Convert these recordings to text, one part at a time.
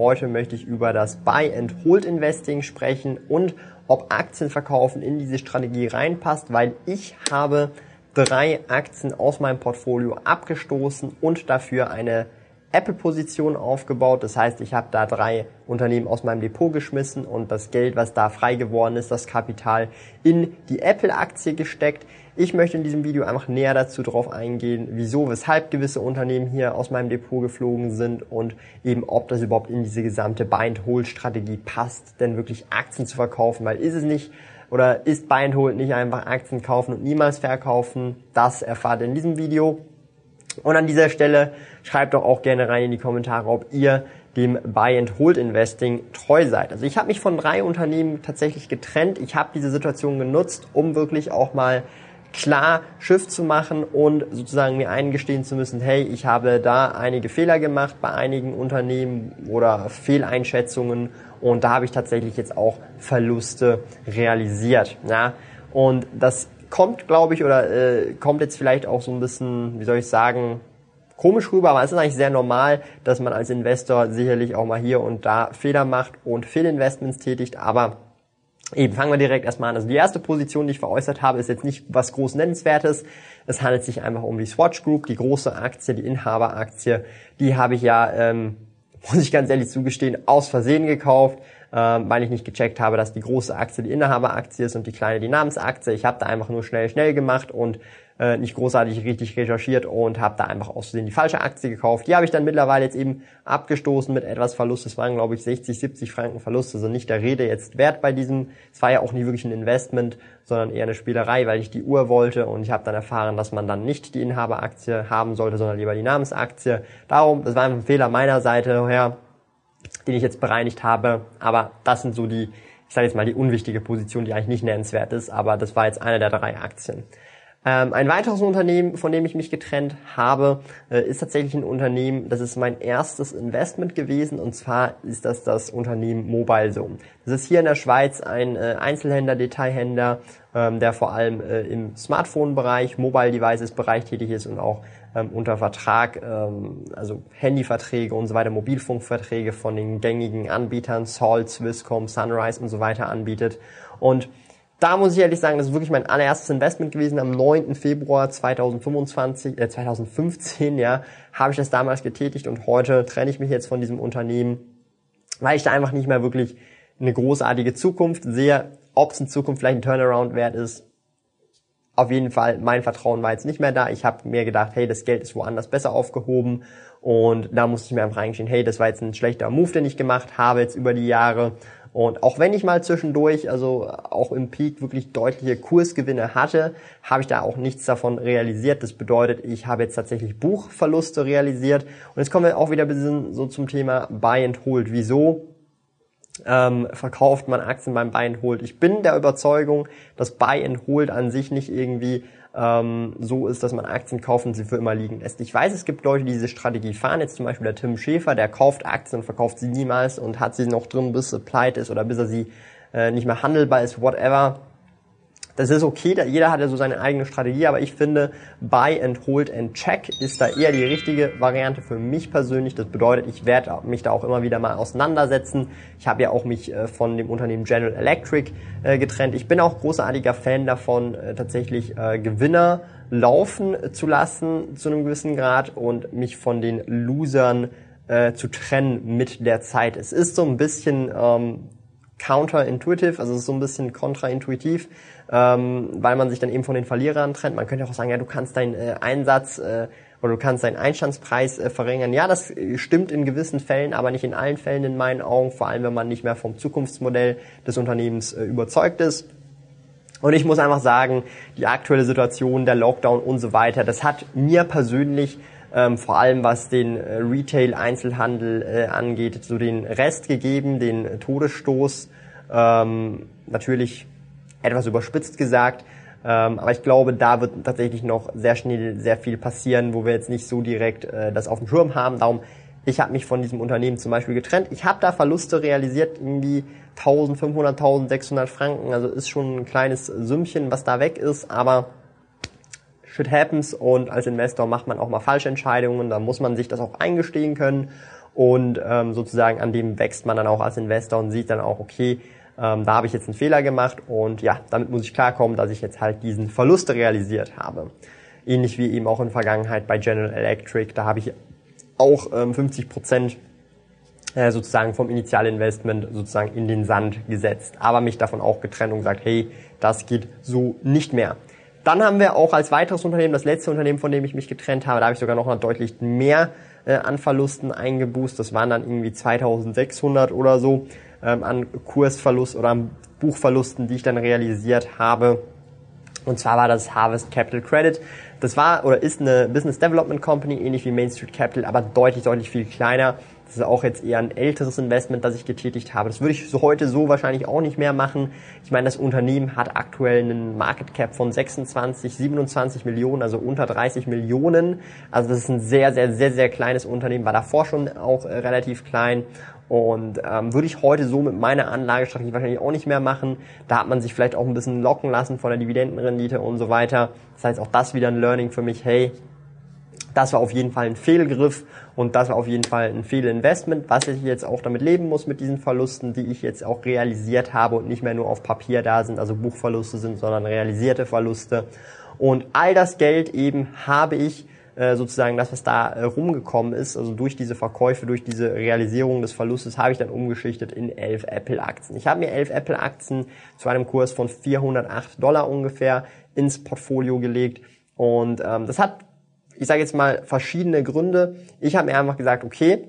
Heute möchte ich über das Buy and Hold Investing sprechen und ob Aktienverkaufen in diese Strategie reinpasst, weil ich habe drei Aktien aus meinem Portfolio abgestoßen und dafür eine Apple-Position aufgebaut. Das heißt, ich habe da drei Unternehmen aus meinem Depot geschmissen und das Geld, was da frei geworden ist, das Kapital in die Apple-Aktie gesteckt. Ich möchte in diesem Video einfach näher dazu drauf eingehen, wieso, weshalb gewisse Unternehmen hier aus meinem Depot geflogen sind und eben, ob das überhaupt in diese gesamte Buy-and-Hold-Strategie passt, denn wirklich Aktien zu verkaufen, weil ist es nicht oder ist Buy-and-Hold nicht einfach Aktien kaufen und niemals verkaufen? Das erfahrt ihr in diesem Video. Und an dieser Stelle schreibt doch auch gerne rein in die Kommentare, ob ihr dem Buy and Hold Investing treu seid. Also ich habe mich von drei Unternehmen tatsächlich getrennt. Ich habe diese Situation genutzt, um wirklich auch mal klar Schiff zu machen und sozusagen mir eingestehen zu müssen, hey, ich habe da einige Fehler gemacht bei einigen Unternehmen oder Fehleinschätzungen und da habe ich tatsächlich jetzt auch Verluste realisiert. Ja? Und das kommt, glaube ich, oder äh, kommt jetzt vielleicht auch so ein bisschen, wie soll ich sagen, komisch rüber, aber es ist eigentlich sehr normal, dass man als Investor sicherlich auch mal hier und da Fehler macht und Fehlinvestments tätigt, aber Eben, fangen wir direkt erstmal an. Also die erste Position, die ich veräußert habe, ist jetzt nicht was groß nennenswertes. Es handelt sich einfach um die Swatch Group, die große Aktie, die Inhaberaktie. Die habe ich ja, ähm, muss ich ganz ehrlich zugestehen, aus Versehen gekauft, ähm, weil ich nicht gecheckt habe, dass die große Aktie die Inhaberaktie ist und die kleine die Namensaktie. Ich habe da einfach nur schnell, schnell gemacht und äh, nicht großartig richtig recherchiert und habe da einfach aus Versehen die falsche Aktie gekauft. Die habe ich dann mittlerweile jetzt eben abgestoßen mit etwas Verlust. Es waren, glaube ich, 60, 70 Franken Verlust. Also nicht der Rede jetzt wert bei diesem. Es war ja auch nie wirklich ein Investment, sondern eher eine Spielerei, weil ich die Uhr wollte und ich habe dann erfahren, dass man dann nicht die Inhaberaktie haben sollte, sondern lieber die Namensaktie. Darum, das war einfach ein Fehler meiner Seite her, den ich jetzt bereinigt habe. Aber das sind so die, ich sage jetzt mal, die unwichtige Position, die eigentlich nicht nennenswert ist. Aber das war jetzt eine der drei Aktien. Ähm, ein weiteres Unternehmen, von dem ich mich getrennt habe, äh, ist tatsächlich ein Unternehmen, das ist mein erstes Investment gewesen und zwar ist das das Unternehmen MobileZone. Das ist hier in der Schweiz ein äh, Einzelhändler, Detailhändler, ähm, der vor allem äh, im Smartphone-Bereich, Mobile Devices-Bereich tätig ist und auch ähm, unter Vertrag, ähm, also Handyverträge und so weiter, Mobilfunkverträge von den gängigen Anbietern, Salt, Swisscom, Sunrise und so weiter anbietet. Und da muss ich ehrlich sagen, das ist wirklich mein allererstes Investment gewesen. Am 9. Februar 2025, äh, 2015, ja, habe ich das damals getätigt und heute trenne ich mich jetzt von diesem Unternehmen, weil ich da einfach nicht mehr wirklich eine großartige Zukunft sehe. Ob es in Zukunft vielleicht ein Turnaround wert ist, auf jeden Fall, mein Vertrauen war jetzt nicht mehr da. Ich habe mir gedacht, hey, das Geld ist woanders besser aufgehoben. Und da musste ich mir einfach reingestehen, hey, das war jetzt ein schlechter Move, den ich gemacht habe jetzt über die Jahre. Und auch wenn ich mal zwischendurch, also auch im Peak wirklich deutliche Kursgewinne hatte, habe ich da auch nichts davon realisiert. Das bedeutet, ich habe jetzt tatsächlich Buchverluste realisiert. Und jetzt kommen wir auch wieder ein bisschen so zum Thema Buy and Hold. Wieso? Ähm, verkauft man Aktien beim Buy and Hold. Ich bin der Überzeugung, dass Buy and Hold an sich nicht irgendwie ähm, so ist, dass man Aktien kauft und sie für immer liegen lässt. Ich weiß, es gibt Leute, die diese Strategie fahren. Jetzt zum Beispiel der Tim Schäfer, der kauft Aktien und verkauft sie niemals und hat sie noch drin, bis sie pleite ist oder bis er sie äh, nicht mehr handelbar ist, whatever. Das ist okay, jeder hat ja so seine eigene Strategie, aber ich finde, Buy and Hold and Check ist da eher die richtige Variante für mich persönlich. Das bedeutet, ich werde mich da auch immer wieder mal auseinandersetzen. Ich habe ja auch mich äh, von dem Unternehmen General Electric äh, getrennt. Ich bin auch großartiger Fan davon, äh, tatsächlich Gewinner laufen zu lassen zu einem gewissen Grad und mich von den Losern zu trennen mit der Zeit. Es ist so ein bisschen ähm, counterintuitive, also es ist so ein bisschen kontraintuitiv, ähm, weil man sich dann eben von den Verlierern trennt. Man könnte auch sagen, ja, du kannst deinen äh, Einsatz äh, oder du kannst deinen Einstandspreis äh, verringern. Ja, das äh, stimmt in gewissen Fällen, aber nicht in allen Fällen in meinen Augen, vor allem wenn man nicht mehr vom Zukunftsmodell des Unternehmens äh, überzeugt ist. Und ich muss einfach sagen, die aktuelle Situation, der Lockdown und so weiter, das hat mir persönlich ähm, vor allem was den äh, Retail-Einzelhandel äh, angeht, so den Rest gegeben, den Todesstoß. Ähm, natürlich etwas überspitzt gesagt, ähm, aber ich glaube, da wird tatsächlich noch sehr schnell sehr viel passieren, wo wir jetzt nicht so direkt äh, das auf dem Schirm haben. Darum, ich habe mich von diesem Unternehmen zum Beispiel getrennt. Ich habe da Verluste realisiert, irgendwie 1500, 1600 Franken. Also ist schon ein kleines Sümmchen, was da weg ist, aber shit happens und als Investor macht man auch mal falsche Entscheidungen. Da muss man sich das auch eingestehen können und ähm, sozusagen an dem wächst man dann auch als Investor und sieht dann auch, okay, ähm, da habe ich jetzt einen Fehler gemacht und ja, damit muss ich klarkommen, dass ich jetzt halt diesen Verlust realisiert habe. Ähnlich wie eben auch in der Vergangenheit bei General Electric, da habe ich auch ähm, 50 Prozent äh, sozusagen vom Initialinvestment sozusagen in den Sand gesetzt, aber mich davon auch getrennt und gesagt, hey, das geht so nicht mehr. Dann haben wir auch als weiteres Unternehmen, das letzte Unternehmen, von dem ich mich getrennt habe, da habe ich sogar noch deutlich mehr äh, an Verlusten eingeboost. Das waren dann irgendwie 2600 oder so ähm, an Kursverlust oder an Buchverlusten, die ich dann realisiert habe. Und zwar war das Harvest Capital Credit. Das war oder ist eine Business Development Company, ähnlich wie Main Street Capital, aber deutlich, deutlich viel kleiner. Das ist auch jetzt eher ein älteres Investment, das ich getätigt habe. Das würde ich so heute so wahrscheinlich auch nicht mehr machen. Ich meine, das Unternehmen hat aktuell einen Market Cap von 26, 27 Millionen, also unter 30 Millionen. Also das ist ein sehr, sehr, sehr, sehr kleines Unternehmen, war davor schon auch äh, relativ klein und ähm, würde ich heute so mit meiner Anlagestrategie wahrscheinlich auch nicht mehr machen. Da hat man sich vielleicht auch ein bisschen locken lassen von der Dividendenrendite und so weiter. Das heißt, auch das wieder ein Learning für mich. Hey, das war auf jeden Fall ein Fehlgriff und das war auf jeden Fall ein Fehlinvestment, was ich jetzt auch damit leben muss mit diesen Verlusten, die ich jetzt auch realisiert habe und nicht mehr nur auf Papier da sind, also Buchverluste sind, sondern realisierte Verluste. Und all das Geld eben habe ich äh, sozusagen das, was da äh, rumgekommen ist, also durch diese Verkäufe, durch diese Realisierung des Verlustes, habe ich dann umgeschichtet in elf Apple-Aktien. Ich habe mir elf Apple-Aktien zu einem Kurs von 408 Dollar ungefähr ins Portfolio gelegt und ähm, das hat, ich sage jetzt mal, verschiedene Gründe. Ich habe mir einfach gesagt, okay,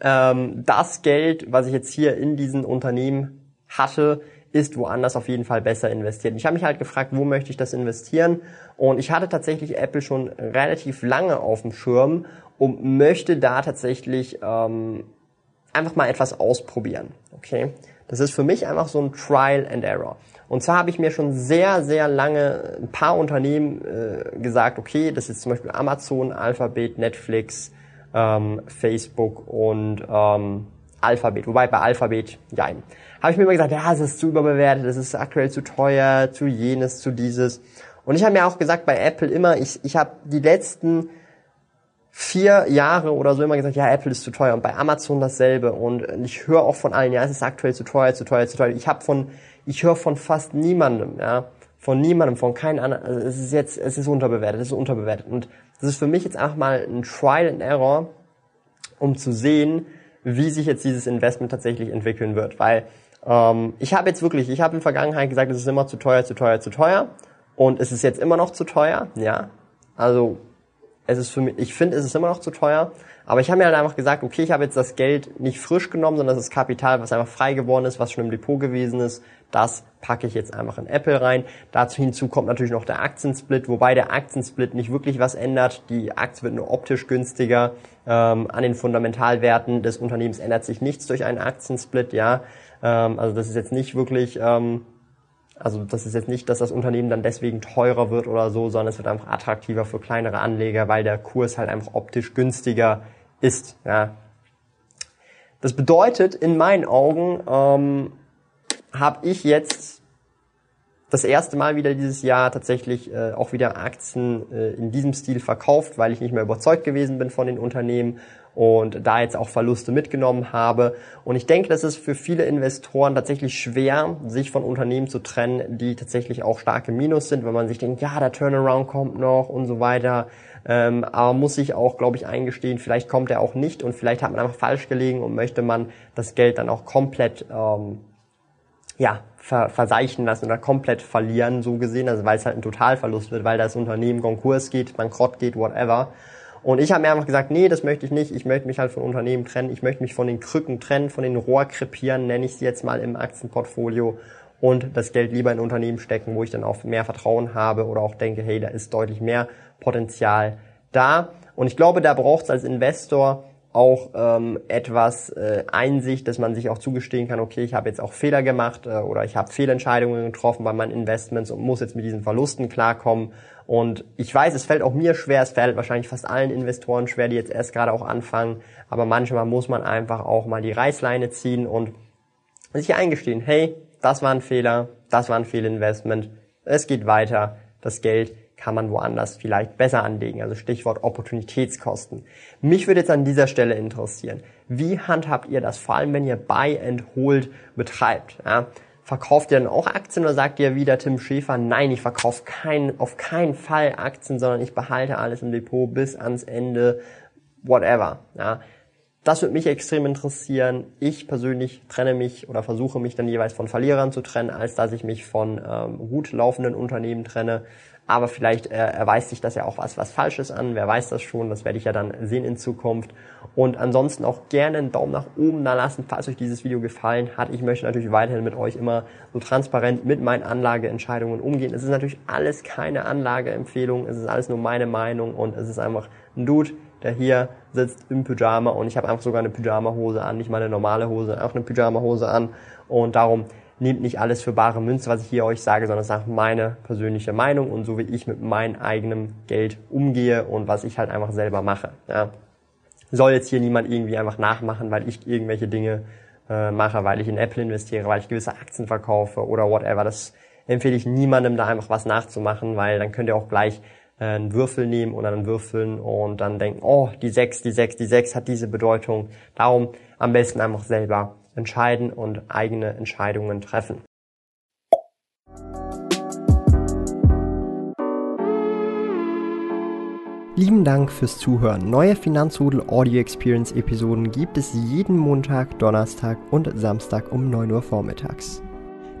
ähm, das Geld, was ich jetzt hier in diesen Unternehmen hatte, ist woanders auf jeden Fall besser investiert. Ich habe mich halt gefragt, wo möchte ich das investieren? Und ich hatte tatsächlich Apple schon relativ lange auf dem Schirm und möchte da tatsächlich ähm, einfach mal etwas ausprobieren. Okay, das ist für mich einfach so ein Trial and Error. Und zwar habe ich mir schon sehr, sehr lange ein paar Unternehmen äh, gesagt, okay, das ist zum Beispiel Amazon, Alphabet, Netflix, ähm, Facebook und ähm, Alphabet. Wobei bei Alphabet, ja, habe ich mir immer gesagt, ja, es ist zu überbewertet, es ist aktuell zu teuer, zu jenes, zu dieses. Und ich habe mir auch gesagt bei Apple immer, ich, ich habe die letzten vier Jahre oder so immer gesagt, ja, Apple ist zu teuer. Und bei Amazon dasselbe. Und ich höre auch von allen, ja, es ist aktuell zu teuer, zu teuer, zu teuer. Ich habe von, ich höre von fast niemandem, ja, von niemandem, von keinem anderen. Also es ist jetzt, es ist unterbewertet, es ist unterbewertet. Und das ist für mich jetzt einfach mal ein Trial and Error, um zu sehen, wie sich jetzt dieses Investment tatsächlich entwickeln wird. Weil ähm, ich habe jetzt wirklich, ich habe in der Vergangenheit gesagt, es ist immer zu teuer, zu teuer, zu teuer. Und es ist jetzt immer noch zu teuer, ja. Also es ist für mich, ich finde, es ist immer noch zu teuer. Aber ich habe mir halt einfach gesagt, okay, ich habe jetzt das Geld nicht frisch genommen, sondern das ist Kapital, was einfach frei geworden ist, was schon im Depot gewesen ist. Das packe ich jetzt einfach in Apple rein. Dazu hinzu kommt natürlich noch der Aktiensplit, wobei der Aktiensplit nicht wirklich was ändert. Die Aktie wird nur optisch günstiger. Ähm, an den Fundamentalwerten des Unternehmens ändert sich nichts durch einen Aktiensplit, ja. Ähm, also das ist jetzt nicht wirklich, ähm, also das ist jetzt nicht, dass das Unternehmen dann deswegen teurer wird oder so, sondern es wird einfach attraktiver für kleinere Anleger, weil der Kurs halt einfach optisch günstiger ist. Ja. Das bedeutet in meinen Augen ähm, habe ich jetzt das erste Mal wieder dieses Jahr tatsächlich äh, auch wieder Aktien äh, in diesem Stil verkauft, weil ich nicht mehr überzeugt gewesen bin von den Unternehmen und da jetzt auch Verluste mitgenommen habe. Und ich denke, das ist für viele Investoren tatsächlich schwer, sich von Unternehmen zu trennen, die tatsächlich auch starke Minus sind, wenn man sich denkt, ja, der Turnaround kommt noch und so weiter. Ähm, aber muss sich auch, glaube ich, eingestehen, vielleicht kommt er auch nicht und vielleicht hat man einfach falsch gelegen und möchte man das Geld dann auch komplett ähm, ja, ver verseichen lassen oder komplett verlieren, so gesehen, also weil es halt ein Totalverlust wird, weil das Unternehmen Konkurs geht, bankrott geht, whatever. Und ich habe mir einfach gesagt, nee, das möchte ich nicht. Ich möchte mich halt von Unternehmen trennen. Ich möchte mich von den Krücken trennen, von den Rohrkrepieren, nenne ich sie jetzt mal im Aktienportfolio und das Geld lieber in Unternehmen stecken, wo ich dann auch mehr Vertrauen habe oder auch denke, hey, da ist deutlich mehr Potenzial da. Und ich glaube, da braucht es als Investor auch ähm, etwas äh, Einsicht, dass man sich auch zugestehen kann, okay, ich habe jetzt auch Fehler gemacht äh, oder ich habe Fehlentscheidungen getroffen bei meinen Investments und muss jetzt mit diesen Verlusten klarkommen. Und ich weiß, es fällt auch mir schwer, es fällt wahrscheinlich fast allen Investoren schwer, die jetzt erst gerade auch anfangen, aber manchmal muss man einfach auch mal die Reißleine ziehen und sich eingestehen, hey, das war ein Fehler, das war ein Fehlinvestment, es geht weiter, das Geld kann man woanders vielleicht besser anlegen. Also Stichwort Opportunitätskosten. Mich würde jetzt an dieser Stelle interessieren, wie handhabt ihr das, vor allem wenn ihr Buy and Hold betreibt? Ja? Verkauft ihr dann auch Aktien oder sagt ihr wieder Tim Schäfer, nein, ich verkaufe kein, auf keinen Fall Aktien, sondern ich behalte alles im Depot bis ans Ende, whatever. Ja? Das würde mich extrem interessieren. Ich persönlich trenne mich oder versuche mich dann jeweils von Verlierern zu trennen, als dass ich mich von ähm, gut laufenden Unternehmen trenne aber vielleicht äh, erweist sich das ja auch was, was Falsches an, wer weiß das schon, das werde ich ja dann sehen in Zukunft. Und ansonsten auch gerne einen Daumen nach oben da lassen, falls euch dieses Video gefallen hat. Ich möchte natürlich weiterhin mit euch immer so transparent mit meinen Anlageentscheidungen umgehen. Es ist natürlich alles keine Anlageempfehlung, es ist alles nur meine Meinung und es ist einfach ein Dude, der hier sitzt im Pyjama und ich habe einfach sogar eine Pyjama-Hose an, nicht mal eine normale Hose, auch eine Pyjama-Hose an und darum nehmt nicht alles für bare Münze, was ich hier euch sage, sondern einfach meine persönliche Meinung und so wie ich mit meinem eigenen Geld umgehe und was ich halt einfach selber mache. Ja. Soll jetzt hier niemand irgendwie einfach nachmachen, weil ich irgendwelche Dinge äh, mache, weil ich in Apple investiere, weil ich gewisse Aktien verkaufe oder whatever. Das empfehle ich niemandem, da einfach was nachzumachen, weil dann könnt ihr auch gleich einen Würfel nehmen oder dann würfeln und dann denken, oh, die 6, die 6, die 6 hat diese Bedeutung. Darum am besten einfach selber entscheiden und eigene Entscheidungen treffen. Lieben Dank fürs Zuhören. Neue Finanzrudel Audio Experience Episoden gibt es jeden Montag, Donnerstag und Samstag um 9 Uhr vormittags.